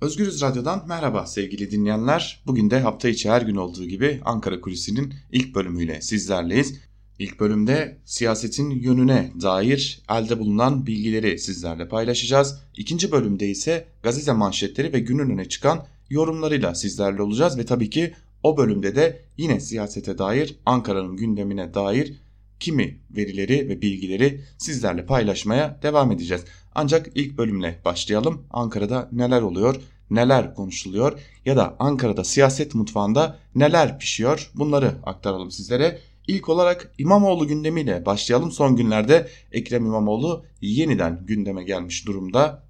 Özgürüz Radyo'dan merhaba sevgili dinleyenler. Bugün de hafta içi her gün olduğu gibi Ankara Kulisi'nin ilk bölümüyle sizlerleyiz. İlk bölümde siyasetin yönüne dair elde bulunan bilgileri sizlerle paylaşacağız. İkinci bölümde ise gazete manşetleri ve günün öne çıkan yorumlarıyla sizlerle olacağız. Ve tabii ki o bölümde de yine siyasete dair Ankara'nın gündemine dair kimi verileri ve bilgileri sizlerle paylaşmaya devam edeceğiz. Ancak ilk bölümle başlayalım. Ankara'da neler oluyor, neler konuşuluyor ya da Ankara'da siyaset mutfağında neler pişiyor bunları aktaralım sizlere. İlk olarak İmamoğlu gündemiyle başlayalım. Son günlerde Ekrem İmamoğlu yeniden gündeme gelmiş durumda.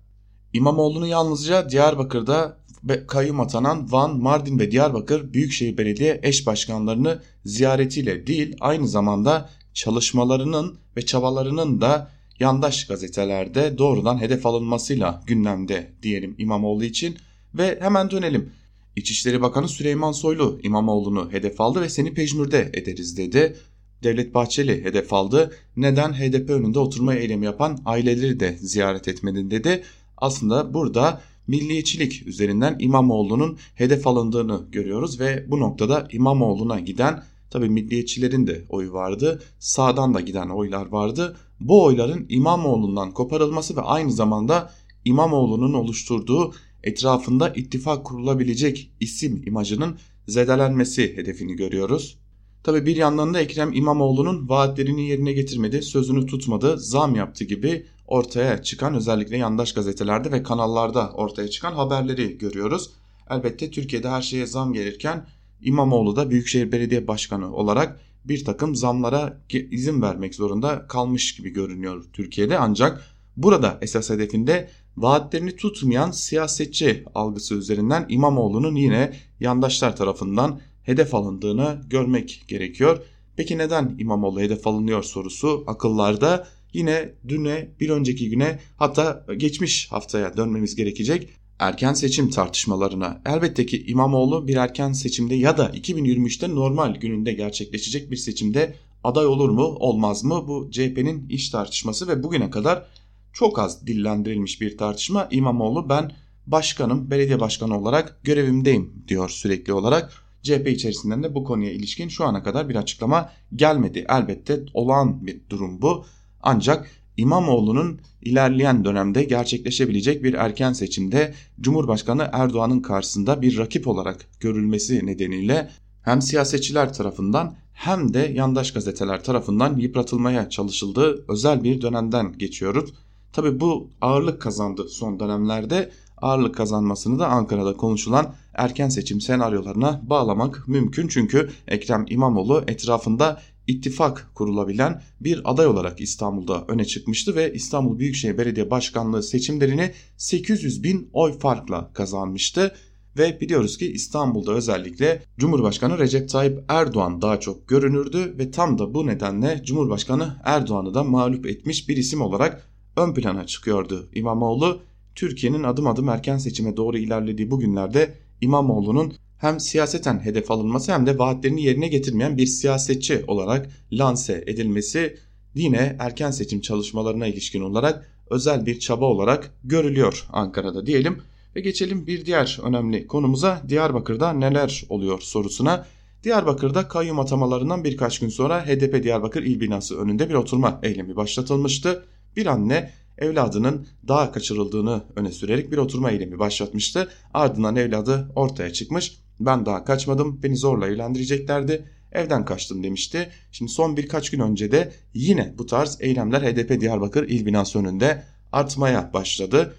İmamoğlu'nu yalnızca Diyarbakır'da kayyum atanan Van, Mardin ve Diyarbakır Büyükşehir Belediye eş başkanlarını ziyaretiyle değil aynı zamanda çalışmalarının ve çabalarının da yandaş gazetelerde doğrudan hedef alınmasıyla gündemde diyelim İmamoğlu için ve hemen dönelim. İçişleri Bakanı Süleyman Soylu İmamoğlu'nu hedef aldı ve seni pejmürde ederiz dedi. Devlet Bahçeli hedef aldı. Neden HDP önünde oturma eylemi yapan aileleri de ziyaret etmedin dedi. Aslında burada milliyetçilik üzerinden İmamoğlu'nun hedef alındığını görüyoruz ve bu noktada İmamoğlu'na giden tabi milliyetçilerin de oyu vardı. Sağdan da giden oylar vardı. Bu oyların İmamoğlu'ndan koparılması ve aynı zamanda İmamoğlu'nun oluşturduğu etrafında ittifak kurulabilecek isim imajının zedelenmesi hedefini görüyoruz. Tabi bir yandan da Ekrem İmamoğlu'nun vaatlerini yerine getirmedi, sözünü tutmadı, zam yaptı gibi ortaya çıkan özellikle yandaş gazetelerde ve kanallarda ortaya çıkan haberleri görüyoruz. Elbette Türkiye'de her şeye zam gelirken İmamoğlu da Büyükşehir Belediye Başkanı olarak bir takım zamlara izin vermek zorunda kalmış gibi görünüyor Türkiye'de. Ancak burada esas hedefinde vaatlerini tutmayan siyasetçi algısı üzerinden İmamoğlu'nun yine yandaşlar tarafından hedef alındığını görmek gerekiyor. Peki neden İmamoğlu hedef alınıyor sorusu akıllarda. Yine düne bir önceki güne hatta geçmiş haftaya dönmemiz gerekecek erken seçim tartışmalarına. Elbette ki İmamoğlu bir erken seçimde ya da 2023'te normal gününde gerçekleşecek bir seçimde aday olur mu olmaz mı bu CHP'nin iş tartışması ve bugüne kadar çok az dillendirilmiş bir tartışma. İmamoğlu ben başkanım, belediye başkanı olarak görevimdeyim diyor sürekli olarak. CHP içerisinden de bu konuya ilişkin şu ana kadar bir açıklama gelmedi. Elbette olağan bir durum bu. Ancak İmamoğlu'nun ilerleyen dönemde gerçekleşebilecek bir erken seçimde Cumhurbaşkanı Erdoğan'ın karşısında bir rakip olarak görülmesi nedeniyle hem siyasetçiler tarafından hem de yandaş gazeteler tarafından yıpratılmaya çalışıldığı özel bir dönemden geçiyoruz. Tabi bu ağırlık kazandı son dönemlerde. Ağırlık kazanmasını da Ankara'da konuşulan erken seçim senaryolarına bağlamak mümkün. Çünkü Ekrem İmamoğlu etrafında ittifak kurulabilen bir aday olarak İstanbul'da öne çıkmıştı ve İstanbul Büyükşehir Belediye Başkanlığı seçimlerini 800 bin oy farkla kazanmıştı. Ve biliyoruz ki İstanbul'da özellikle Cumhurbaşkanı Recep Tayyip Erdoğan daha çok görünürdü ve tam da bu nedenle Cumhurbaşkanı Erdoğan'ı da mağlup etmiş bir isim olarak ön plana çıkıyordu İmamoğlu. Türkiye'nin adım adım erken seçime doğru ilerlediği bu günlerde İmamoğlu'nun hem siyaseten hedef alınması hem de vaatlerini yerine getirmeyen bir siyasetçi olarak lanse edilmesi yine erken seçim çalışmalarına ilişkin olarak özel bir çaba olarak görülüyor Ankara'da diyelim. Ve geçelim bir diğer önemli konumuza Diyarbakır'da neler oluyor sorusuna. Diyarbakır'da kayyum atamalarından birkaç gün sonra HDP Diyarbakır İl Binası önünde bir oturma eylemi başlatılmıştı. Bir anne evladının daha kaçırıldığını öne sürerek bir oturma eylemi başlatmıştı. Ardından evladı ortaya çıkmış. Ben daha kaçmadım beni zorla evlendireceklerdi. Evden kaçtım demişti. Şimdi son birkaç gün önce de yine bu tarz eylemler HDP Diyarbakır İl Binası önünde artmaya başladı.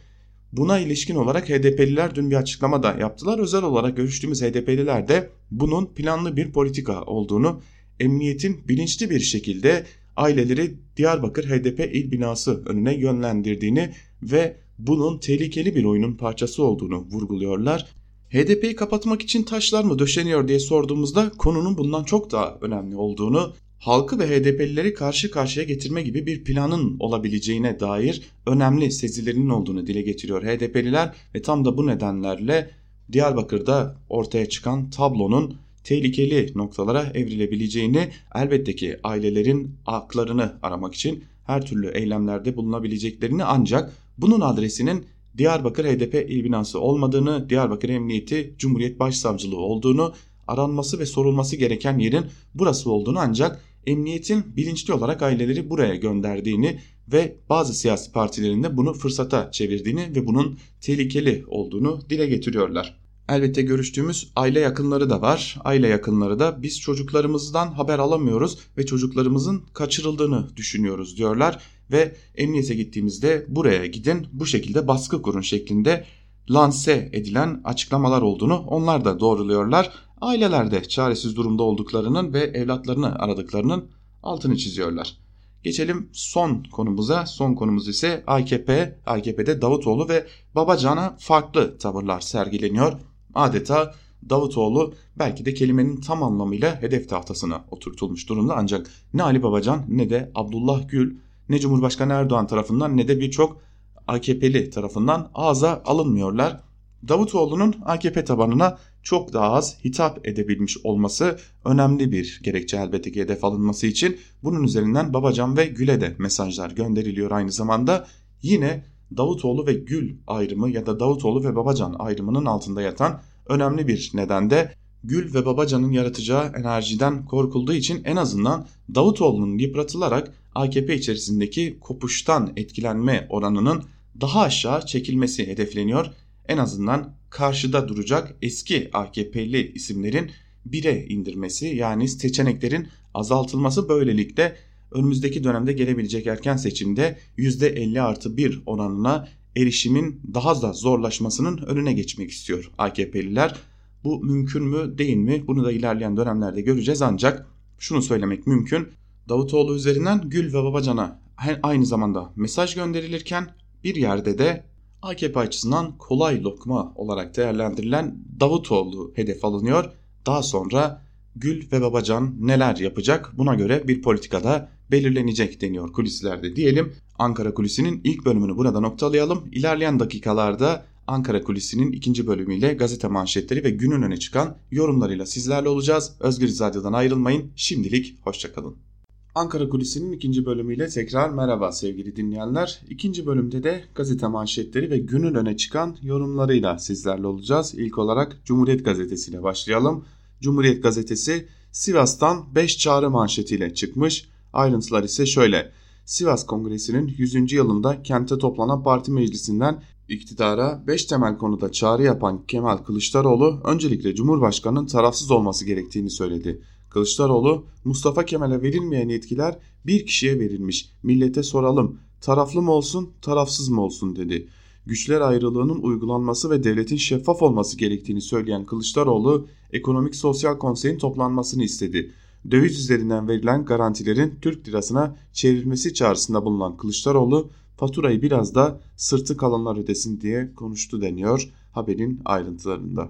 Buna ilişkin olarak HDP'liler dün bir açıklama da yaptılar. Özel olarak görüştüğümüz HDP'liler de bunun planlı bir politika olduğunu, emniyetin bilinçli bir şekilde aileleri Diyarbakır HDP il binası önüne yönlendirdiğini ve bunun tehlikeli bir oyunun parçası olduğunu vurguluyorlar. HDP'yi kapatmak için taşlar mı döşeniyor diye sorduğumuzda konunun bundan çok daha önemli olduğunu, halkı ve HDP'lileri karşı karşıya getirme gibi bir planın olabileceğine dair önemli sezilerinin olduğunu dile getiriyor HDP'liler ve tam da bu nedenlerle Diyarbakır'da ortaya çıkan tablonun tehlikeli noktalara evrilebileceğini elbette ki ailelerin haklarını aramak için her türlü eylemlerde bulunabileceklerini ancak bunun adresinin Diyarbakır HDP il binası olmadığını, Diyarbakır Emniyeti Cumhuriyet Başsavcılığı olduğunu, aranması ve sorulması gereken yerin burası olduğunu ancak emniyetin bilinçli olarak aileleri buraya gönderdiğini ve bazı siyasi partilerin de bunu fırsata çevirdiğini ve bunun tehlikeli olduğunu dile getiriyorlar. Elbette görüştüğümüz aile yakınları da var. Aile yakınları da biz çocuklarımızdan haber alamıyoruz ve çocuklarımızın kaçırıldığını düşünüyoruz diyorlar ve emniyete gittiğimizde buraya gidin bu şekilde baskı kurun şeklinde lanse edilen açıklamalar olduğunu onlar da doğruluyorlar. Aileler de çaresiz durumda olduklarının ve evlatlarını aradıklarının altını çiziyorlar. Geçelim son konumuza. Son konumuz ise AKP. AKP'de Davutoğlu ve Babacan'a farklı tavırlar sergileniyor. Adeta Davutoğlu belki de kelimenin tam anlamıyla hedef tahtasına oturtulmuş durumda ancak ne Ali Babacan ne de Abdullah Gül ne Cumhurbaşkanı Erdoğan tarafından ne de birçok AKP'li tarafından ağza alınmıyorlar. Davutoğlu'nun AKP tabanına çok daha az hitap edebilmiş olması önemli bir gerekçe elbette ki hedef alınması için. Bunun üzerinden Babacan ve Gül'e de mesajlar gönderiliyor aynı zamanda. Yine Davutoğlu ve Gül ayrımı ya da Davutoğlu ve Babacan ayrımının altında yatan önemli bir neden de Gül ve Babacan'ın yaratacağı enerjiden korkulduğu için en azından Davutoğlu'nun yıpratılarak AKP içerisindeki kopuştan etkilenme oranının daha aşağı çekilmesi hedefleniyor. En azından karşıda duracak eski AKP'li isimlerin bire indirmesi yani seçeneklerin azaltılması böylelikle önümüzdeki dönemde gelebilecek erken seçimde %50 artı 1 oranına erişimin daha da zorlaşmasının önüne geçmek istiyor AKP'liler. Bu mümkün mü değil mi bunu da ilerleyen dönemlerde göreceğiz ancak şunu söylemek mümkün. Davutoğlu üzerinden Gül ve Babacan'a aynı zamanda mesaj gönderilirken bir yerde de AKP açısından kolay lokma olarak değerlendirilen Davutoğlu hedef alınıyor. Daha sonra Gül ve Babacan neler yapacak buna göre bir politikada belirlenecek deniyor kulislerde diyelim. Ankara Kulisi'nin ilk bölümünü burada noktalayalım. İlerleyen dakikalarda Ankara Kulisi'nin ikinci bölümüyle gazete manşetleri ve günün öne çıkan yorumlarıyla sizlerle olacağız. Özgür Radyo'dan ayrılmayın. Şimdilik hoşçakalın. Ankara Kulisi'nin ikinci bölümüyle tekrar merhaba sevgili dinleyenler. İkinci bölümde de gazete manşetleri ve günün öne çıkan yorumlarıyla sizlerle olacağız. İlk olarak Cumhuriyet Gazetesi ile başlayalım. Cumhuriyet Gazetesi Sivas'tan 5 çağrı manşetiyle çıkmış. Ayrıntılar ise şöyle. Sivas Kongresi'nin 100. yılında kente toplanan parti meclisinden iktidara 5 temel konuda çağrı yapan Kemal Kılıçdaroğlu öncelikle Cumhurbaşkanı'nın tarafsız olması gerektiğini söyledi. Kılıçdaroğlu Mustafa Kemal'e verilmeyen yetkiler bir kişiye verilmiş. Millete soralım taraflı mı olsun tarafsız mı olsun dedi. Güçler ayrılığının uygulanması ve devletin şeffaf olması gerektiğini söyleyen Kılıçdaroğlu Ekonomik Sosyal Konsey'in toplanmasını istedi. Döviz üzerinden verilen garantilerin Türk lirasına çevrilmesi çağrısında bulunan Kılıçdaroğlu faturayı biraz da sırtı kalanlar ödesin diye konuştu deniyor haberin ayrıntılarında.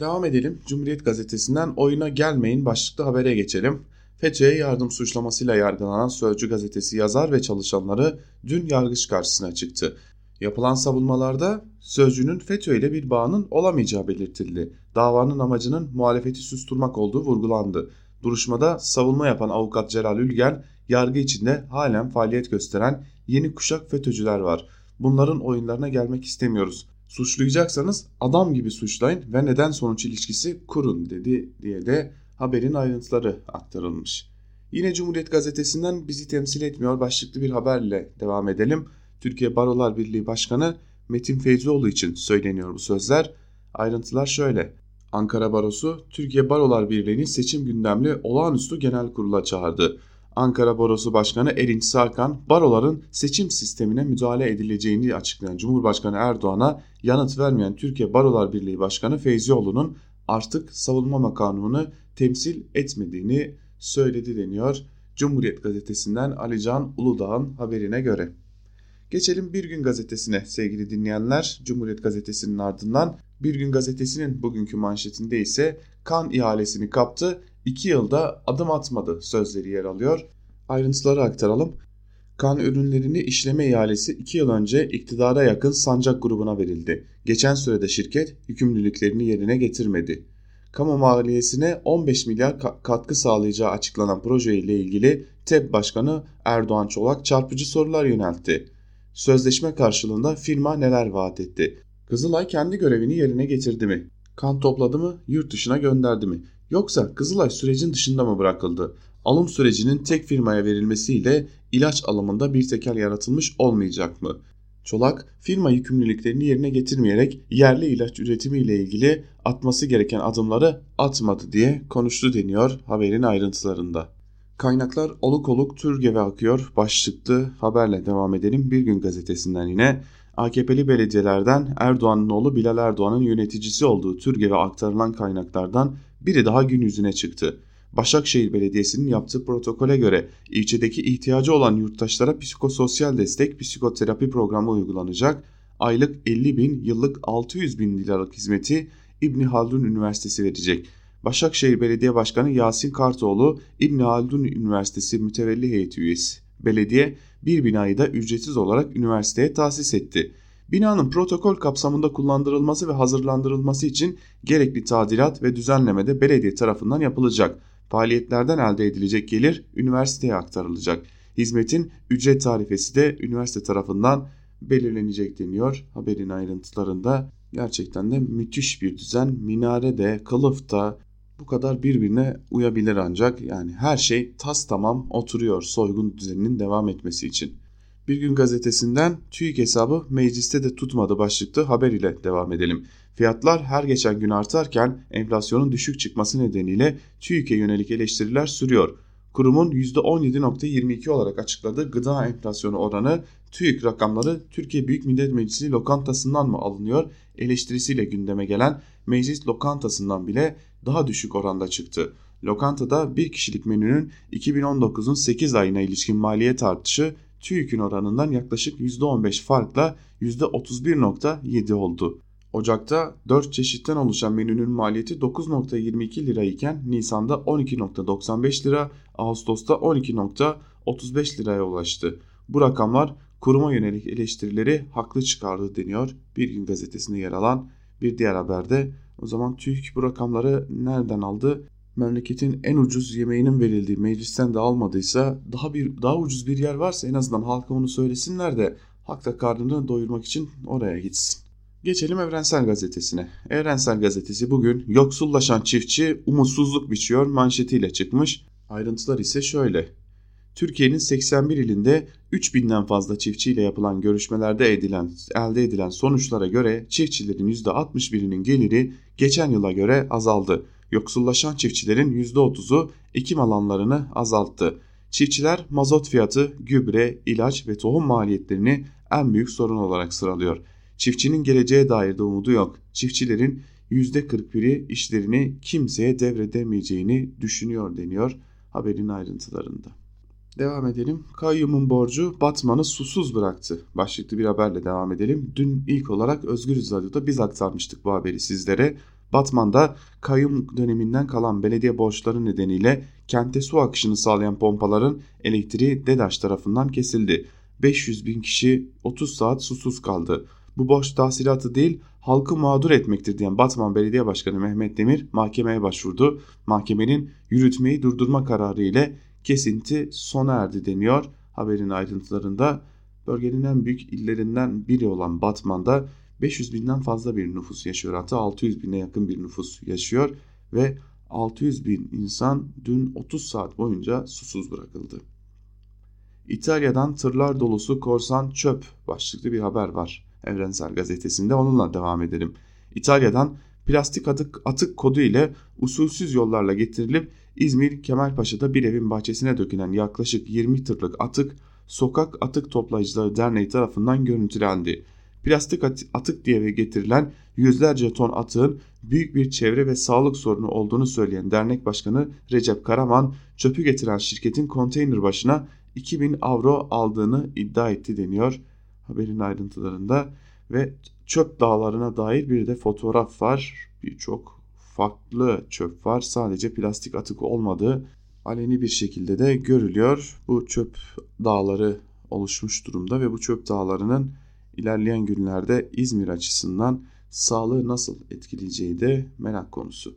Devam edelim. Cumhuriyet Gazetesi'nden oyuna gelmeyin başlıklı habere geçelim. FETÖ'ye yardım suçlamasıyla yargılanan Sözcü gazetesi yazar ve çalışanları dün yargıç karşısına çıktı. Yapılan savunmalarda Sözcü'nün FETÖ ile bir bağının olamayacağı belirtildi. Davanın amacının muhalefeti susturmak olduğu vurgulandı. Duruşmada savunma yapan avukat Celal Ülgen, yargı içinde halen faaliyet gösteren yeni kuşak FETÖ'cüler var. Bunların oyunlarına gelmek istemiyoruz. Suçlayacaksanız adam gibi suçlayın ve neden sonuç ilişkisi kurun dedi diye de haberin ayrıntıları aktarılmış. Yine Cumhuriyet Gazetesi'nden bizi temsil etmiyor başlıklı bir haberle devam edelim. Türkiye Barolar Birliği Başkanı Metin Feyzoğlu için söyleniyor bu sözler. Ayrıntılar şöyle. Ankara Barosu Türkiye Barolar Birliği'ni seçim gündemli olağanüstü genel kurula çağırdı. Ankara Barosu Başkanı Erinç Sarkan, baroların seçim sistemine müdahale edileceğini açıklayan Cumhurbaşkanı Erdoğan'a yanıt vermeyen Türkiye Barolar Birliği Başkanı Feyzioğlu'nun artık savunma makamını temsil etmediğini söyledi deniyor. Cumhuriyet Gazetesi'nden Alican Uludağ'ın haberine göre. Geçelim Bir Gün Gazetesi'ne sevgili dinleyenler. Cumhuriyet Gazetesi'nin ardından Bir Gün Gazetesi'nin bugünkü manşetinde ise kan ihalesini kaptı 2 yılda adım atmadı sözleri yer alıyor. Ayrıntıları aktaralım. Kan ürünlerini işleme ihalesi 2 yıl önce iktidara yakın Sancak grubuna verildi. Geçen sürede şirket yükümlülüklerini yerine getirmedi. Kamu maliyesine 15 milyar katkı sağlayacağı açıklanan proje ile ilgili TEB Başkanı Erdoğan Çolak çarpıcı sorular yöneltti. Sözleşme karşılığında firma neler vaat etti? Kızılay kendi görevini yerine getirdi mi? Kan topladı mı, yurt dışına gönderdi mi? Yoksa Kızılay sürecin dışında mı bırakıldı? Alım sürecinin tek firmaya verilmesiyle ilaç alımında bir tekel yaratılmış olmayacak mı? Çolak firma yükümlülüklerini yerine getirmeyerek yerli ilaç üretimi ile ilgili atması gereken adımları atmadı diye konuştu deniyor haberin ayrıntılarında. Kaynaklar oluk oluk Türgev'e akıyor başlıklı haberle devam edelim. Bir gün gazetesinden yine AKP'li belediyelerden Erdoğan'ın oğlu Bilal Erdoğan'ın yöneticisi olduğu Türgev'e aktarılan kaynaklardan biri daha gün yüzüne çıktı. Başakşehir Belediyesi'nin yaptığı protokole göre ilçedeki ihtiyacı olan yurttaşlara psikososyal destek psikoterapi programı uygulanacak. Aylık 50 bin, yıllık 600 bin liralık hizmeti İbni Haldun Üniversitesi verecek. Başakşehir Belediye Başkanı Yasin Kartoğlu İbni Haldun Üniversitesi mütevelli heyeti üyesi. Belediye bir binayı da ücretsiz olarak üniversiteye tahsis etti. Binanın protokol kapsamında kullandırılması ve hazırlandırılması için gerekli tadilat ve düzenleme de belediye tarafından yapılacak. Faaliyetlerden elde edilecek gelir üniversiteye aktarılacak. Hizmetin ücret tarifesi de üniversite tarafından belirlenecek deniyor haberin ayrıntılarında. Gerçekten de müthiş bir düzen. Minare de, kılıf da bu kadar birbirine uyabilir ancak yani her şey tas tamam oturuyor soygun düzeninin devam etmesi için. Bir gün gazetesinden TÜİK hesabı mecliste de tutmadı başlıklı haber ile devam edelim. Fiyatlar her geçen gün artarken enflasyonun düşük çıkması nedeniyle TÜİK'e yönelik eleştiriler sürüyor. Kurumun %17.22 olarak açıkladığı gıda enflasyonu oranı TÜİK rakamları Türkiye Büyük Millet Meclisi lokantasından mı alınıyor eleştirisiyle gündeme gelen meclis lokantasından bile daha düşük oranda çıktı. Lokantada bir kişilik menünün 2019'un 8 ayına ilişkin maliyet artışı TÜİK'in oranından yaklaşık %15 farkla %31.7 oldu. Ocak'ta 4 çeşitten oluşan menünün maliyeti 9.22 lira iken Nisan'da 12.95 lira, Ağustos'ta 12.35 liraya ulaştı. Bu rakamlar kuruma yönelik eleştirileri haklı çıkardı deniyor Bir Gün Gazetesi'nde yer alan bir diğer haberde. O zaman TÜİK bu rakamları nereden aldı? Memleketin en ucuz yemeğinin verildiği meclisten de almadıysa daha bir daha ucuz bir yer varsa en azından halka onu söylesinler de halk karnını doyurmak için oraya gitsin. Geçelim Evrensel Gazetesi'ne. Evrensel Gazetesi bugün yoksullaşan çiftçi umutsuzluk biçiyor manşetiyle çıkmış. Ayrıntılar ise şöyle. Türkiye'nin 81 ilinde 3000'den fazla çiftçiyle yapılan görüşmelerde edilen, elde edilen sonuçlara göre çiftçilerin %61'inin geliri geçen yıla göre azaldı. Yoksullaşan çiftçilerin %30'u ekim alanlarını azalttı. Çiftçiler mazot fiyatı, gübre, ilaç ve tohum maliyetlerini en büyük sorun olarak sıralıyor. Çiftçinin geleceğe dair de umudu yok. Çiftçilerin %41'i işlerini kimseye devredemeyeceğini düşünüyor deniyor haberin ayrıntılarında. Devam edelim. Kayyum'un borcu Batman'ı susuz bıraktı. Başlıklı bir haberle devam edelim. Dün ilk olarak Özgür Radyo'da biz aktarmıştık bu haberi sizlere. Batman'da kayyum döneminden kalan belediye borçları nedeniyle kente su akışını sağlayan pompaların elektriği DEDAŞ tarafından kesildi. 500 bin kişi 30 saat susuz kaldı. Bu borç tahsilatı değil halkı mağdur etmektir diyen Batman Belediye Başkanı Mehmet Demir mahkemeye başvurdu. Mahkemenin yürütmeyi durdurma kararı ile kesinti sona erdi deniyor haberin ayrıntılarında. Bölgenin en büyük illerinden biri olan Batman'da 500 binden fazla bir nüfus yaşıyor. Hatta 600 bine yakın bir nüfus yaşıyor ve 600 bin insan dün 30 saat boyunca susuz bırakıldı. İtalya'dan tırlar dolusu korsan çöp başlıklı bir haber var. Evrensel Gazetesi'nde onunla devam edelim. İtalya'dan plastik atık, atık kodu ile usulsüz yollarla getirilip İzmir Kemalpaşa'da bir evin bahçesine dökülen yaklaşık 20 tırlık atık Sokak Atık Toplayıcıları Derneği tarafından görüntülendi. Plastik atık diye getirilen yüzlerce ton atığın büyük bir çevre ve sağlık sorunu olduğunu söyleyen dernek başkanı Recep Karaman, çöpü getiren şirketin konteyner başına 2000 avro aldığını iddia etti deniyor haberin ayrıntılarında ve çöp dağlarına dair bir de fotoğraf var. Birçok farklı çöp var. Sadece plastik atık olmadığı aleni bir şekilde de görülüyor. Bu çöp dağları oluşmuş durumda ve bu çöp dağlarının ilerleyen günlerde İzmir açısından sağlığı nasıl etkileyeceği de merak konusu.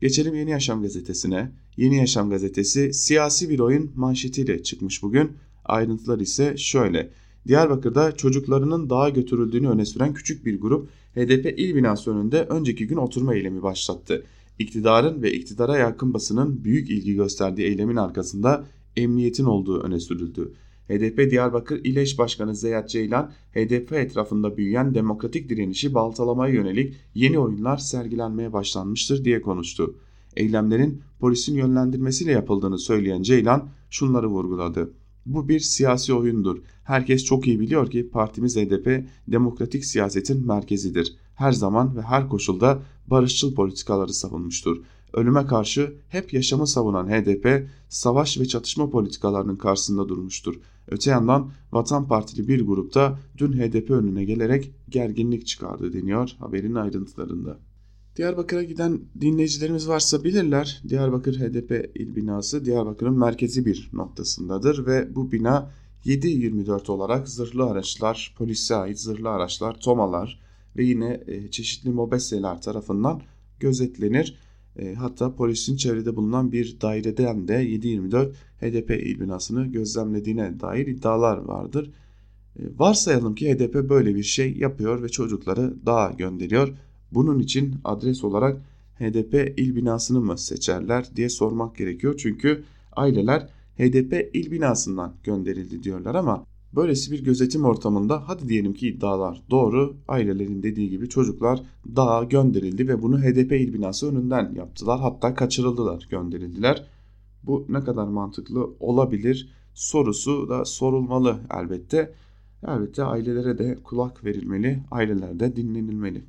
Geçelim Yeni Yaşam gazetesine. Yeni Yaşam gazetesi siyasi bir oyun manşetiyle çıkmış bugün. Ayrıntılar ise şöyle. Diyarbakır'da çocuklarının dağa götürüldüğünü öne süren küçük bir grup HDP il binası önünde önceki gün oturma eylemi başlattı. İktidarın ve iktidara yakın basının büyük ilgi gösterdiği eylemin arkasında emniyetin olduğu öne sürüldü. HDP Diyarbakır İl Eş Başkanı Zeyat Ceylan, HDP etrafında büyüyen demokratik direnişi baltalamaya yönelik yeni oyunlar sergilenmeye başlanmıştır diye konuştu. Eylemlerin polisin yönlendirmesiyle yapıldığını söyleyen Ceylan şunları vurguladı. Bu bir siyasi oyundur. Herkes çok iyi biliyor ki partimiz HDP demokratik siyasetin merkezidir. Her zaman ve her koşulda barışçıl politikaları savunmuştur. Ölüme karşı hep yaşamı savunan HDP savaş ve çatışma politikalarının karşısında durmuştur. Öte yandan Vatan Partili bir grupta dün HDP önüne gelerek gerginlik çıkardı deniyor haberin ayrıntılarında. Diyarbakır'a giden dinleyicilerimiz varsa bilirler. Diyarbakır HDP il binası Diyarbakır'ın merkezi bir noktasındadır ve bu bina 7-24 olarak zırhlı araçlar, polise ait zırhlı araçlar, tomalar ve yine e, çeşitli mobeseler tarafından gözetlenir. E, hatta polisin çevrede bulunan bir daireden de 7-24 HDP il binasını gözlemlediğine dair iddialar vardır. E, varsayalım ki HDP böyle bir şey yapıyor ve çocukları dağa gönderiyor. Bunun için adres olarak HDP il binasını mı seçerler diye sormak gerekiyor. Çünkü aileler HDP il binasından gönderildi diyorlar ama böylesi bir gözetim ortamında hadi diyelim ki iddialar doğru ailelerin dediği gibi çocuklar dağa gönderildi ve bunu HDP il binası önünden yaptılar hatta kaçırıldılar gönderildiler. Bu ne kadar mantıklı olabilir sorusu da sorulmalı elbette. Elbette ailelere de kulak verilmeli, aileler de dinlenilmeli.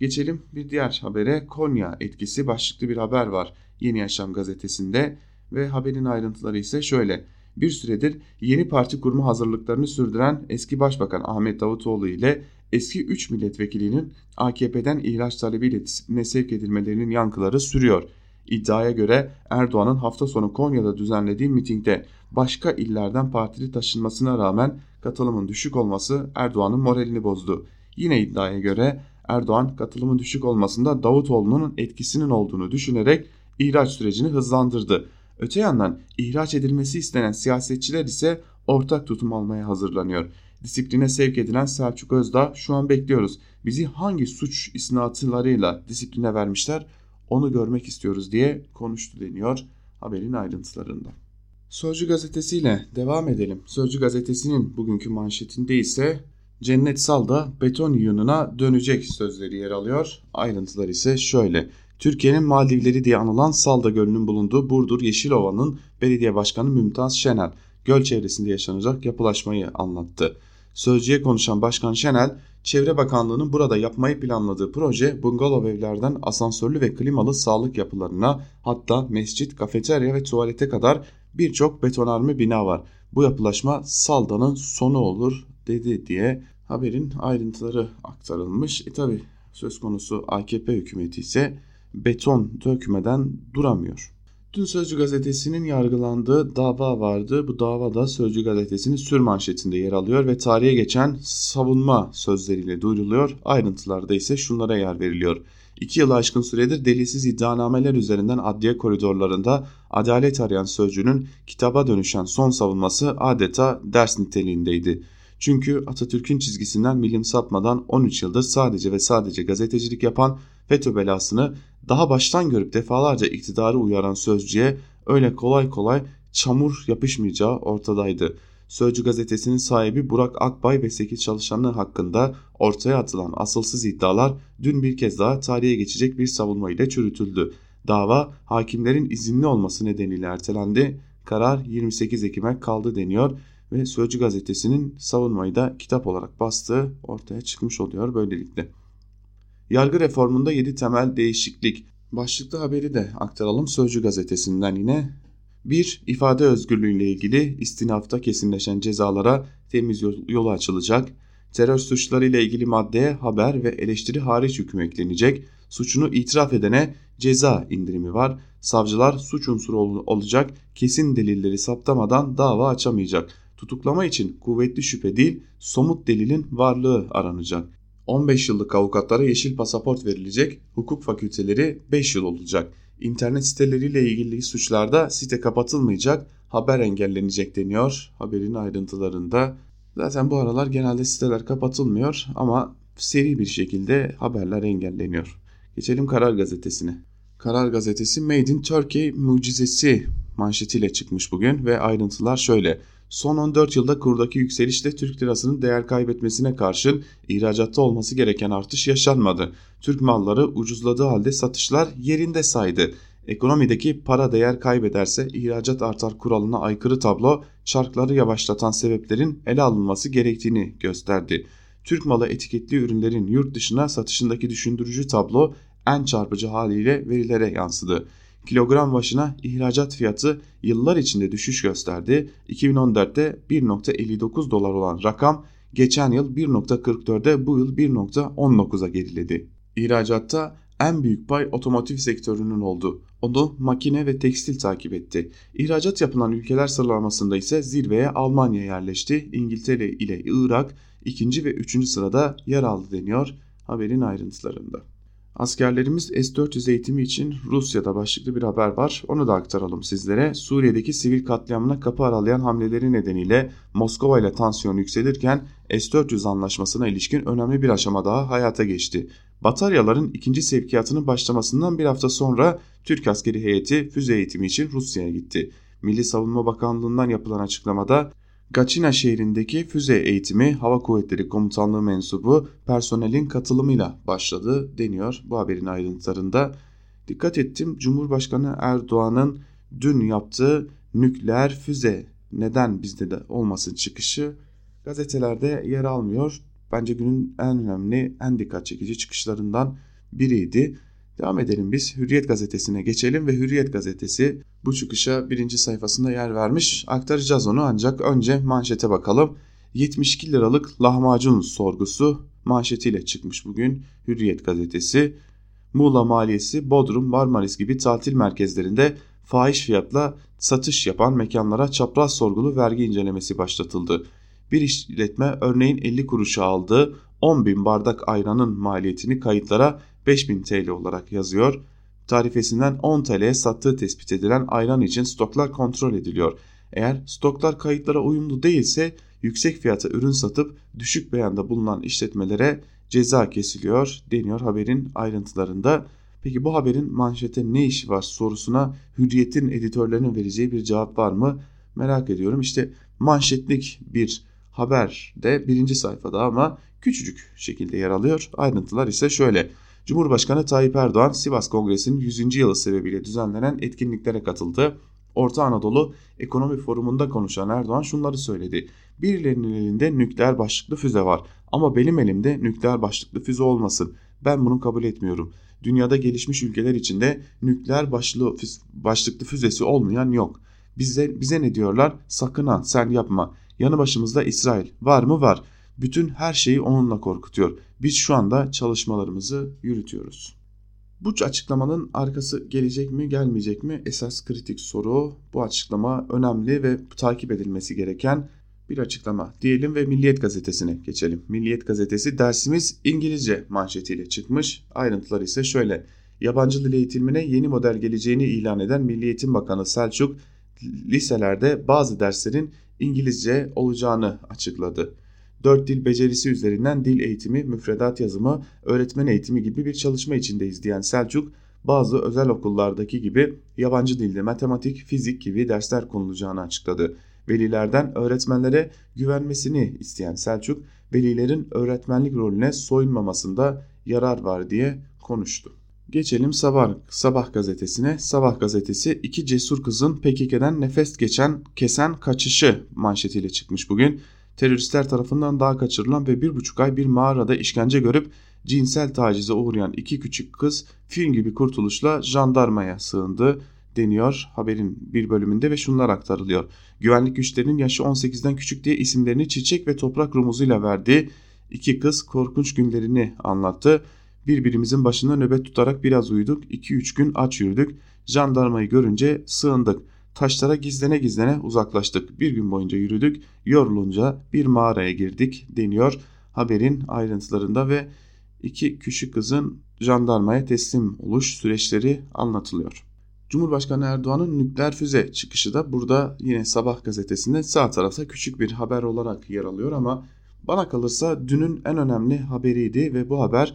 Geçelim bir diğer habere. Konya etkisi başlıklı bir haber var Yeni Yaşam gazetesinde ve haberin ayrıntıları ise şöyle. Bir süredir yeni parti kurma hazırlıklarını sürdüren eski Başbakan Ahmet Davutoğlu ile eski 3 milletvekilinin AKP'den ihraç talebiyle disipline sevk edilmelerinin yankıları sürüyor. İddiaya göre Erdoğan'ın hafta sonu Konya'da düzenlediği mitingde başka illerden partili taşınmasına rağmen katılımın düşük olması Erdoğan'ın moralini bozdu. Yine iddiaya göre Erdoğan katılımın düşük olmasında Davutoğlu'nun etkisinin olduğunu düşünerek ihraç sürecini hızlandırdı. Öte yandan ihraç edilmesi istenen siyasetçiler ise ortak tutum almaya hazırlanıyor. Disipline sevk edilen Selçuk Özdağ şu an bekliyoruz. Bizi hangi suç isnatlarıyla disipline vermişler onu görmek istiyoruz diye konuştu deniyor haberin ayrıntılarında. Sözcü gazetesiyle devam edelim. Sözcü gazetesinin bugünkü manşetinde ise Cennet Sal da beton yığınına dönecek sözleri yer alıyor. Ayrıntılar ise şöyle. Türkiye'nin Maldivleri diye anılan Salda Gölü'nün bulunduğu Burdur Yeşilova'nın belediye başkanı Mümtaz Şenel göl çevresinde yaşanacak yapılaşmayı anlattı. Sözcüye konuşan Başkan Şenel, Çevre Bakanlığı'nın burada yapmayı planladığı proje bungalov evlerden asansörlü ve klimalı sağlık yapılarına hatta mescit, kafeterya ve tuvalete kadar birçok betonarme bina var. Bu yapılaşma Salda'nın sonu olur dedi diye haberin ayrıntıları aktarılmış. E tabi söz konusu AKP hükümeti ise beton dökmeden duramıyor. Dün Sözcü gazetesinin yargılandığı dava vardı. Bu dava da Sözcü gazetesinin sür manşetinde yer alıyor ve tarihe geçen savunma sözleriyle duyuruluyor. Ayrıntılarda ise şunlara yer veriliyor. İki yılı aşkın süredir delilsiz iddianameler üzerinden adliye koridorlarında adalet arayan sözcünün kitaba dönüşen son savunması adeta ders niteliğindeydi. Çünkü Atatürk'ün çizgisinden milim sapmadan 13 yıldır sadece ve sadece gazetecilik yapan FETÖ belasını daha baştan görüp defalarca iktidarı uyaran sözcüye öyle kolay kolay çamur yapışmayacağı ortadaydı. Sözcü gazetesinin sahibi Burak Akbay ve 8 çalışanları hakkında ortaya atılan asılsız iddialar dün bir kez daha tarihe geçecek bir savunma ile çürütüldü. Dava hakimlerin izinli olması nedeniyle ertelendi. Karar 28 Ekim'e kaldı deniyor ve Sözcü gazetesinin savunmayı da kitap olarak bastığı ortaya çıkmış oluyor böylelikle. Yargı reformunda 7 temel değişiklik. Başlıklı haberi de aktaralım Sözcü gazetesinden yine. 1. ifade özgürlüğüyle ilgili istinafta kesinleşen cezalara temiz yolu açılacak. Terör suçları ile ilgili maddeye haber ve eleştiri hariç hüküm eklenecek. Suçunu itiraf edene ceza indirimi var. Savcılar suç unsuru olacak kesin delilleri saptamadan dava açamayacak. Tutuklama için kuvvetli şüphe değil somut delilin varlığı aranacak. 15 yıllık avukatlara yeşil pasaport verilecek, hukuk fakülteleri 5 yıl olacak. İnternet siteleriyle ilgili suçlarda site kapatılmayacak, haber engellenecek deniyor haberin ayrıntılarında. Zaten bu aralar genelde siteler kapatılmıyor ama seri bir şekilde haberler engelleniyor. Geçelim Karar Gazetesi'ne. Karar Gazetesi Made in Turkey mucizesi manşetiyle çıkmış bugün ve ayrıntılar şöyle. Son 14 yılda kurdaki yükselişle Türk lirasının değer kaybetmesine karşın ihracatta olması gereken artış yaşanmadı. Türk malları ucuzladığı halde satışlar yerinde saydı. Ekonomideki para değer kaybederse ihracat artar kuralına aykırı tablo çarkları yavaşlatan sebeplerin ele alınması gerektiğini gösterdi. Türk malı etiketli ürünlerin yurt dışına satışındaki düşündürücü tablo en çarpıcı haliyle verilere yansıdı. Kilogram başına ihracat fiyatı yıllar içinde düşüş gösterdi. 2014'te 1.59 dolar olan rakam geçen yıl 1.44'e bu yıl 1.19'a geriledi. İhracatta en büyük pay otomotiv sektörünün oldu. Onu makine ve tekstil takip etti. İhracat yapılan ülkeler sıralamasında ise zirveye Almanya yerleşti. İngiltere ile Irak ikinci ve üçüncü sırada yer aldı deniyor haberin ayrıntılarında. Askerlerimiz S-400 eğitimi için Rusya'da başlıklı bir haber var. Onu da aktaralım sizlere. Suriye'deki sivil katliamına kapı aralayan hamleleri nedeniyle Moskova ile tansiyon yükselirken S-400 anlaşmasına ilişkin önemli bir aşama daha hayata geçti. Bataryaların ikinci sevkiyatının başlamasından bir hafta sonra Türk askeri heyeti füze eğitimi için Rusya'ya gitti. Milli Savunma Bakanlığı'ndan yapılan açıklamada Gaçina şehrindeki füze eğitimi Hava Kuvvetleri Komutanlığı mensubu personelin katılımıyla başladı deniyor bu haberin ayrıntılarında. Dikkat ettim Cumhurbaşkanı Erdoğan'ın dün yaptığı nükleer füze neden bizde de olmasın çıkışı gazetelerde yer almıyor. Bence günün en önemli, en dikkat çekici çıkışlarından biriydi. Devam edelim biz Hürriyet gazetesine geçelim ve Hürriyet gazetesi bu çıkışa birinci sayfasında yer vermiş. Aktaracağız onu ancak önce manşete bakalım. 72 liralık lahmacun sorgusu manşetiyle çıkmış bugün Hürriyet gazetesi. Muğla Maliyesi, Bodrum, Marmaris gibi tatil merkezlerinde fahiş fiyatla satış yapan mekanlara çapraz sorgulu vergi incelemesi başlatıldı. Bir işletme örneğin 50 kuruşa aldığı 10 bin bardak ayranın maliyetini kayıtlara 5000 TL olarak yazıyor. Tarifesinden 10 TL'ye sattığı tespit edilen ayran için stoklar kontrol ediliyor. Eğer stoklar kayıtlara uyumlu değilse yüksek fiyata ürün satıp düşük beyanda bulunan işletmelere ceza kesiliyor deniyor haberin ayrıntılarında. Peki bu haberin manşete ne işi var sorusuna Hürriyet'in editörlerinin vereceği bir cevap var mı merak ediyorum. İşte manşetlik bir haber de birinci sayfada ama küçücük şekilde yer alıyor. Ayrıntılar ise şöyle. Cumhurbaşkanı Tayyip Erdoğan Sivas Kongresi'nin 100. yılı sebebiyle düzenlenen etkinliklere katıldı. Orta Anadolu Ekonomi Forumu'nda konuşan Erdoğan şunları söyledi. Birilerinin elinde nükleer başlıklı füze var ama benim elimde nükleer başlıklı füze olmasın. Ben bunu kabul etmiyorum. Dünyada gelişmiş ülkeler içinde nükleer başlıklı, başlıklı füzesi olmayan yok. Bize, bize ne diyorlar? Sakın ha sen yapma. Yanı başımızda İsrail. Var mı? Var. Bütün her şeyi onunla korkutuyor. Biz şu anda çalışmalarımızı yürütüyoruz. Bu açıklamanın arkası gelecek mi gelmeyecek mi esas kritik soru. Bu açıklama önemli ve takip edilmesi gereken bir açıklama diyelim ve Milliyet Gazetesi'ne geçelim. Milliyet Gazetesi dersimiz İngilizce manşetiyle çıkmış. Ayrıntılar ise şöyle. Yabancı dil eğitimine yeni model geleceğini ilan eden Milli Eğitim Bakanı Selçuk liselerde bazı derslerin İngilizce olacağını açıkladı. Dört dil becerisi üzerinden dil eğitimi, müfredat yazımı, öğretmen eğitimi gibi bir çalışma içindeyiz diyen Selçuk, bazı özel okullardaki gibi yabancı dilde matematik, fizik gibi dersler konulacağını açıkladı. Velilerden öğretmenlere güvenmesini isteyen Selçuk, velilerin öğretmenlik rolüne soyunmamasında yarar var diye konuştu. Geçelim Sabah, Sabah gazetesine. Sabah gazetesi iki cesur kızın PKK'den nefes geçen kesen kaçışı manşetiyle çıkmış bugün teröristler tarafından daha kaçırılan ve bir buçuk ay bir mağarada işkence görüp cinsel tacize uğrayan iki küçük kız film gibi kurtuluşla jandarmaya sığındı deniyor haberin bir bölümünde ve şunlar aktarılıyor. Güvenlik güçlerinin yaşı 18'den küçük diye isimlerini çiçek ve toprak rumuzuyla verdiği iki kız korkunç günlerini anlattı. Birbirimizin başında nöbet tutarak biraz uyuduk, 2-3 gün aç yürüdük, jandarmayı görünce sığındık. Taşlara gizlene gizlene uzaklaştık. Bir gün boyunca yürüdük. Yorulunca bir mağaraya girdik deniyor haberin ayrıntılarında ve iki küçük kızın jandarmaya teslim oluş süreçleri anlatılıyor. Cumhurbaşkanı Erdoğan'ın nükleer füze çıkışı da burada yine Sabah gazetesinde sağ tarafta küçük bir haber olarak yer alıyor ama bana kalırsa dünün en önemli haberiydi ve bu haber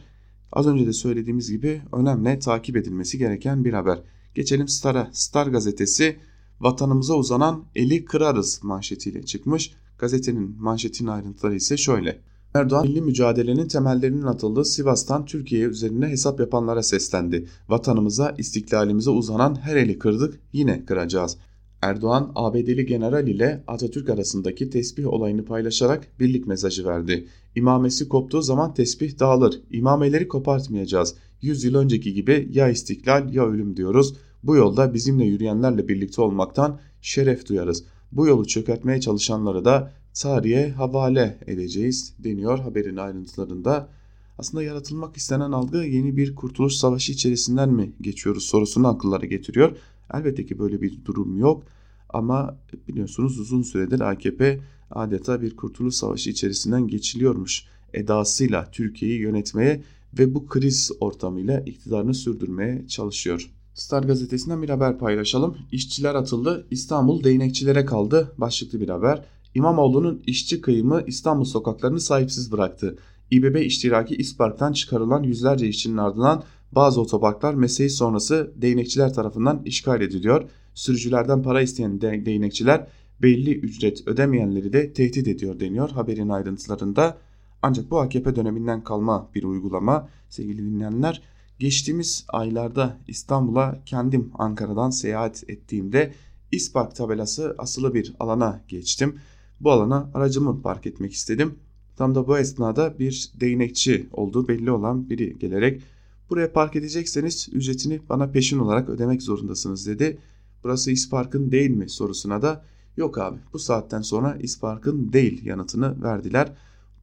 az önce de söylediğimiz gibi önemli takip edilmesi gereken bir haber. Geçelim Star'a. Star gazetesi vatanımıza uzanan eli kırarız manşetiyle çıkmış. Gazetenin manşetinin ayrıntıları ise şöyle. Erdoğan milli mücadelenin temellerinin atıldığı Sivas'tan Türkiye üzerine hesap yapanlara seslendi. Vatanımıza, istiklalimize uzanan her eli kırdık, yine kıracağız. Erdoğan, ABD'li general ile Atatürk arasındaki tesbih olayını paylaşarak birlik mesajı verdi. İmamesi koptuğu zaman tesbih dağılır, imameleri kopartmayacağız. Yüz yıl önceki gibi ya istiklal ya ölüm diyoruz. Bu yolda bizimle yürüyenlerle birlikte olmaktan şeref duyarız. Bu yolu çökertmeye çalışanları da tarihe havale edeceğiz deniyor haberin ayrıntılarında. Aslında yaratılmak istenen algı yeni bir kurtuluş savaşı içerisinden mi geçiyoruz sorusunu akıllara getiriyor. Elbette ki böyle bir durum yok ama biliyorsunuz uzun süredir AKP adeta bir kurtuluş savaşı içerisinden geçiliyormuş edasıyla Türkiye'yi yönetmeye ve bu kriz ortamıyla iktidarını sürdürmeye çalışıyor. Star gazetesinden bir haber paylaşalım. İşçiler atıldı, İstanbul değnekçilere kaldı. Başlıklı bir haber. İmamoğlu'nun işçi kıyımı İstanbul sokaklarını sahipsiz bıraktı. İBB iştiraki İspark'tan çıkarılan yüzlerce işçinin ardından bazı otoparklar mesai sonrası değnekçiler tarafından işgal ediliyor. Sürücülerden para isteyen değnekçiler belli ücret ödemeyenleri de tehdit ediyor deniyor haberin ayrıntılarında. Ancak bu AKP döneminden kalma bir uygulama sevgili dinleyenler. Geçtiğimiz aylarda İstanbul'a kendim Ankara'dan seyahat ettiğimde İspark tabelası asılı bir alana geçtim. Bu alana aracımı park etmek istedim. Tam da bu esnada bir değnekçi olduğu belli olan biri gelerek buraya park edecekseniz ücretini bana peşin olarak ödemek zorundasınız dedi. Burası İspark'ın değil mi sorusuna da yok abi bu saatten sonra İspark'ın değil yanıtını verdiler.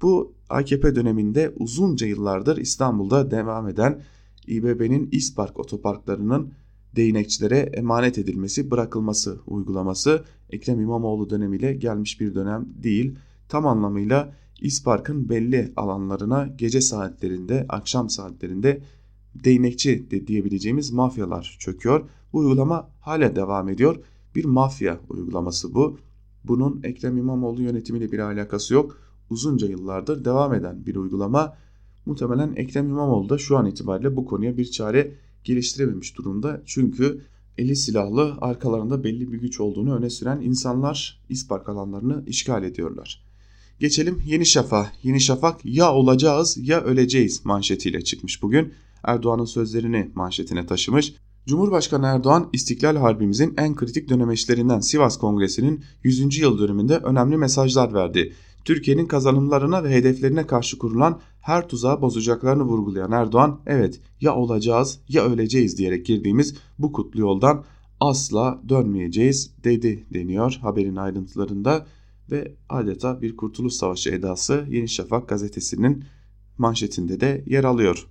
Bu AKP döneminde uzunca yıllardır İstanbul'da devam eden İBB'nin İspark otoparklarının değnekçilere emanet edilmesi, bırakılması uygulaması Ekrem İmamoğlu dönemiyle gelmiş bir dönem değil. Tam anlamıyla İspark'ın belli alanlarına gece saatlerinde, akşam saatlerinde değnekçi de diyebileceğimiz mafyalar çöküyor. Bu uygulama hala devam ediyor. Bir mafya uygulaması bu. Bunun Ekrem İmamoğlu yönetimiyle bir alakası yok. Uzunca yıllardır devam eden bir uygulama. Muhtemelen Ekrem İmamoğlu da şu an itibariyle bu konuya bir çare geliştirememiş durumda. Çünkü eli silahlı arkalarında belli bir güç olduğunu öne süren insanlar ispark alanlarını işgal ediyorlar. Geçelim Yeni Şafak. Yeni Şafak ya olacağız ya öleceğiz manşetiyle çıkmış bugün. Erdoğan'ın sözlerini manşetine taşımış. Cumhurbaşkanı Erdoğan İstiklal Harbimizin en kritik dönemeçlerinden Sivas Kongresi'nin 100. yıl dönümünde önemli mesajlar verdi. Türkiye'nin kazanımlarına ve hedeflerine karşı kurulan her tuzağı bozacaklarını vurgulayan Erdoğan evet ya olacağız ya öleceğiz diyerek girdiğimiz bu kutlu yoldan asla dönmeyeceğiz dedi deniyor haberin ayrıntılarında ve adeta bir kurtuluş savaşı edası Yeni Şafak gazetesinin manşetinde de yer alıyor.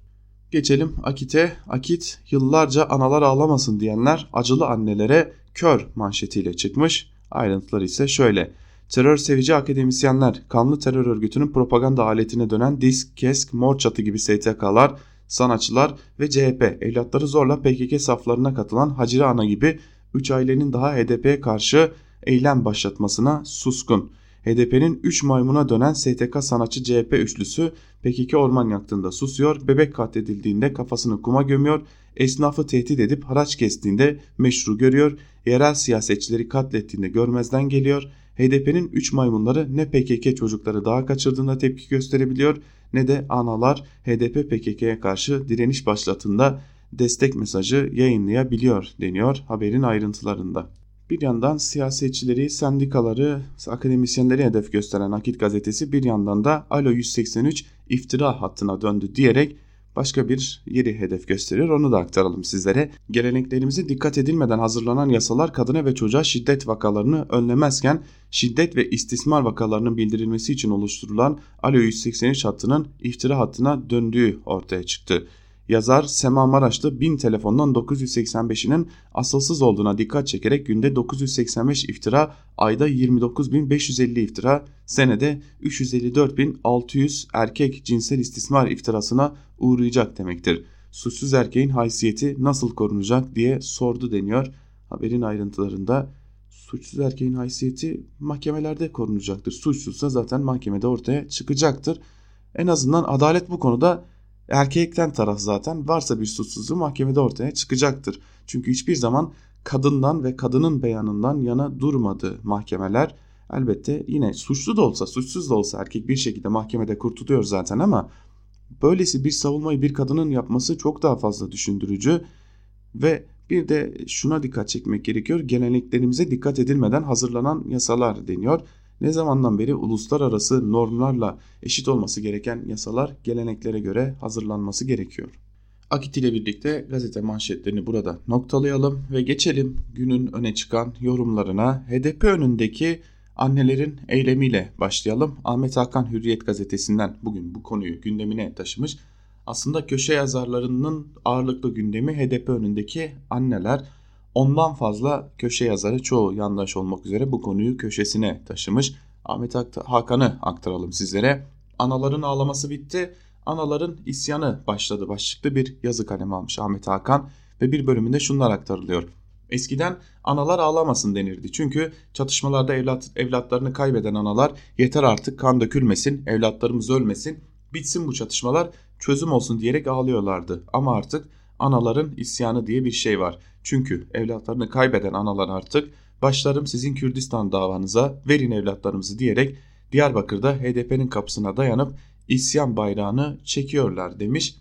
Geçelim Akit'e. Akit yıllarca analar ağlamasın diyenler acılı annelere kör manşetiyle çıkmış. Ayrıntıları ise şöyle. Terör sevici akademisyenler, kanlı terör örgütünün propaganda aletine dönen DİSK, KESK, Mor Çatı gibi STK'lar, sanatçılar ve CHP evlatları zorla PKK saflarına katılan Hacire Ana gibi 3 ailenin daha HDP'ye karşı eylem başlatmasına suskun. HDP'nin 3 maymuna dönen STK sanatçı CHP üçlüsü PKK orman yaktığında susuyor, bebek katledildiğinde kafasını kuma gömüyor, esnafı tehdit edip haraç kestiğinde meşru görüyor, yerel siyasetçileri katlettiğinde görmezden geliyor, HDP'nin 3 maymunları ne PKK çocukları daha kaçırdığında tepki gösterebiliyor ne de analar HDP PKK'ya karşı direniş başlatında destek mesajı yayınlayabiliyor deniyor haberin ayrıntılarında. Bir yandan siyasetçileri, sendikaları, akademisyenleri hedef gösteren Akit gazetesi bir yandan da Alo 183 iftira hattına döndü diyerek başka bir yeri hedef gösteriyor. Onu da aktaralım sizlere. Geleneklerimize dikkat edilmeden hazırlanan yasalar kadına ve çocuğa şiddet vakalarını önlemezken şiddet ve istismar vakalarının bildirilmesi için oluşturulan Alo 183 hattının iftira hattına döndüğü ortaya çıktı. Yazar Sema Maraşlı 1000 telefondan 985'inin asılsız olduğuna dikkat çekerek günde 985 iftira, ayda 29.550 iftira, senede 354.600 erkek cinsel istismar iftirasına uğrayacak demektir. suçsuz erkeğin haysiyeti nasıl korunacak diye sordu deniyor. Haberin ayrıntılarında suçsuz erkeğin haysiyeti mahkemelerde korunacaktır. Suçsuzsa zaten mahkemede ortaya çıkacaktır. En azından adalet bu konuda erkekten taraf zaten varsa bir suçsuzluğu mahkemede ortaya çıkacaktır. Çünkü hiçbir zaman kadından ve kadının beyanından yana durmadı mahkemeler. Elbette yine suçlu da olsa suçsuz da olsa erkek bir şekilde mahkemede kurtuluyor zaten ama böylesi bir savunmayı bir kadının yapması çok daha fazla düşündürücü ve bir de şuna dikkat çekmek gerekiyor. Geleneklerimize dikkat edilmeden hazırlanan yasalar deniyor. Ne zamandan beri uluslararası normlarla eşit olması gereken yasalar geleneklere göre hazırlanması gerekiyor. Akit ile birlikte gazete manşetlerini burada noktalayalım ve geçelim günün öne çıkan yorumlarına. HDP önündeki annelerin eylemiyle başlayalım. Ahmet Hakan Hürriyet gazetesinden bugün bu konuyu gündemine taşımış. Aslında köşe yazarlarının ağırlıklı gündemi HDP önündeki anneler. Ondan fazla köşe yazarı çoğu yandaş olmak üzere bu konuyu köşesine taşımış. Ahmet Hakan'ı aktaralım sizlere. Anaların ağlaması bitti, anaların isyanı başladı başlıklı bir yazı kalemi almış Ahmet Hakan ve bir bölümünde şunlar aktarılıyor. Eskiden analar ağlamasın denirdi. Çünkü çatışmalarda evlat, evlatlarını kaybeden analar yeter artık kan dökülmesin, evlatlarımız ölmesin, bitsin bu çatışmalar, çözüm olsun diyerek ağlıyorlardı. Ama artık anaların isyanı diye bir şey var. Çünkü evlatlarını kaybeden analar artık başlarım sizin Kürdistan davanıza verin evlatlarımızı diyerek Diyarbakır'da HDP'nin kapısına dayanıp isyan bayrağını çekiyorlar demiş.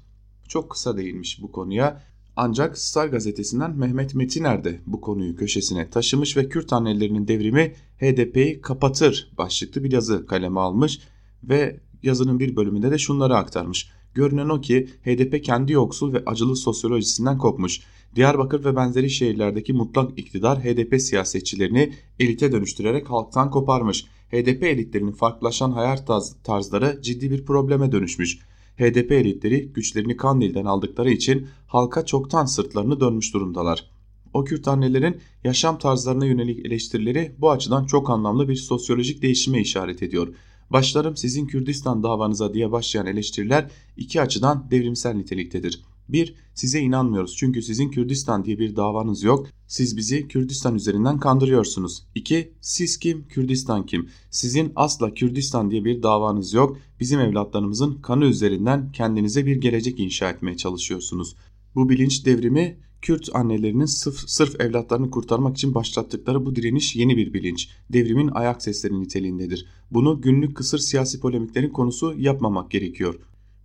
Çok kısa değinmiş bu konuya. Ancak Star gazetesinden Mehmet Metiner de bu konuyu köşesine taşımış ve Kürt annelerinin devrimi HDP'yi kapatır başlıklı bir yazı kaleme almış ve yazının bir bölümünde de şunları aktarmış. Görünen o ki HDP kendi yoksul ve acılı sosyolojisinden kopmuş. Diyarbakır ve benzeri şehirlerdeki mutlak iktidar HDP siyasetçilerini elite dönüştürerek halktan koparmış. HDP elitlerinin farklılaşan hayat tarzları ciddi bir probleme dönüşmüş. HDP elitleri güçlerini Kandil'den aldıkları için halka çoktan sırtlarını dönmüş durumdalar. O Kürt annelerin yaşam tarzlarına yönelik eleştirileri bu açıdan çok anlamlı bir sosyolojik değişime işaret ediyor. Başlarım sizin Kürdistan davanıza diye başlayan eleştiriler iki açıdan devrimsel niteliktedir. 1. Size inanmıyoruz çünkü sizin Kürdistan diye bir davanız yok. Siz bizi Kürdistan üzerinden kandırıyorsunuz. 2. Siz kim? Kürdistan kim? Sizin asla Kürdistan diye bir davanız yok. Bizim evlatlarımızın kanı üzerinden kendinize bir gelecek inşa etmeye çalışıyorsunuz. Bu bilinç devrimi Kürt annelerinin sırf, sırf evlatlarını kurtarmak için başlattıkları bu direniş yeni bir bilinç. Devrimin ayak sesleri niteliğindedir. Bunu günlük kısır siyasi polemiklerin konusu yapmamak gerekiyor.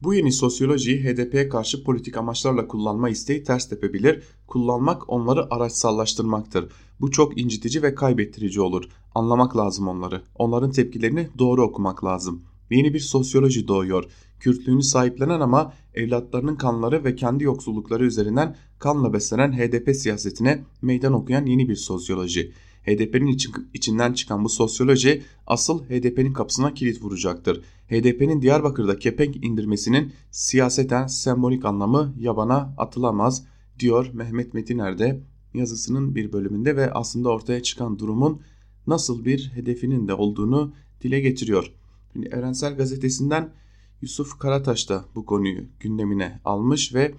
Bu yeni sosyolojiyi HDP'ye karşı politik amaçlarla kullanma isteği ters tepebilir. Kullanmak onları araçsallaştırmaktır. Bu çok incitici ve kaybettirici olur. Anlamak lazım onları. Onların tepkilerini doğru okumak lazım. Yeni bir sosyoloji doğuyor. Kürtlüğünü sahiplenen ama evlatlarının kanları ve kendi yoksullukları üzerinden kanla beslenen HDP siyasetine meydan okuyan yeni bir sosyoloji. HDP'nin içinden çıkan bu sosyoloji asıl HDP'nin kapısına kilit vuracaktır. HDP'nin Diyarbakır'da kepenk indirmesinin siyaseten sembolik anlamı yabana atılamaz diyor Mehmet Metiner yazısının bir bölümünde ve aslında ortaya çıkan durumun nasıl bir hedefinin de olduğunu dile getiriyor. Şimdi Evrensel Gazetesi'nden Yusuf Karataş da bu konuyu gündemine almış ve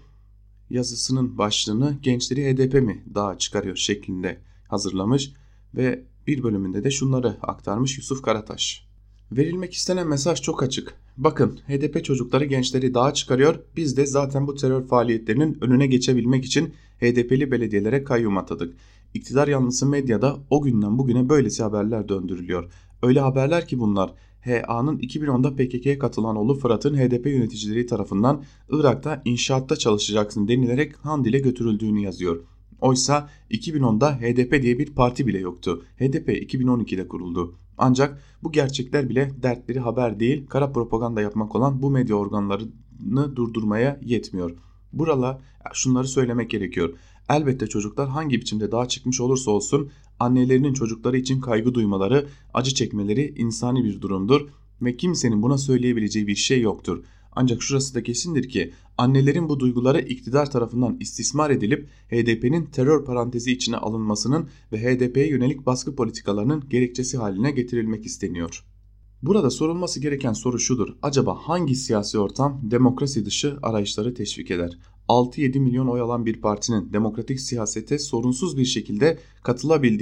yazısının başlığını gençleri HDP mi daha çıkarıyor şeklinde hazırlamış ve bir bölümünde de şunları aktarmış Yusuf Karataş. Verilmek istenen mesaj çok açık. Bakın HDP çocukları gençleri dağa çıkarıyor. Biz de zaten bu terör faaliyetlerinin önüne geçebilmek için HDP'li belediyelere kayyum atadık. İktidar yanlısı medyada o günden bugüne böylesi haberler döndürülüyor. Öyle haberler ki bunlar HA'nın 2010'da PKK'ya katılan oğlu Fırat'ın HDP yöneticileri tarafından Irak'ta inşaatta çalışacaksın denilerek Handil'e götürüldüğünü yazıyor. Oysa 2010'da HDP diye bir parti bile yoktu. HDP 2012'de kuruldu. Ancak bu gerçekler bile dertleri haber değil, kara propaganda yapmak olan bu medya organlarını durdurmaya yetmiyor. Burala şunları söylemek gerekiyor. Elbette çocuklar hangi biçimde daha çıkmış olursa olsun annelerinin çocukları için kaygı duymaları, acı çekmeleri insani bir durumdur ve kimsenin buna söyleyebileceği bir şey yoktur. Ancak şurası da kesindir ki annelerin bu duyguları iktidar tarafından istismar edilip HDP'nin terör parantezi içine alınmasının ve HDP'ye yönelik baskı politikalarının gerekçesi haline getirilmek isteniyor. Burada sorulması gereken soru şudur. Acaba hangi siyasi ortam demokrasi dışı arayışları teşvik eder? 6-7 milyon oy alan bir partinin demokratik siyasete sorunsuz bir şekilde katılabildiği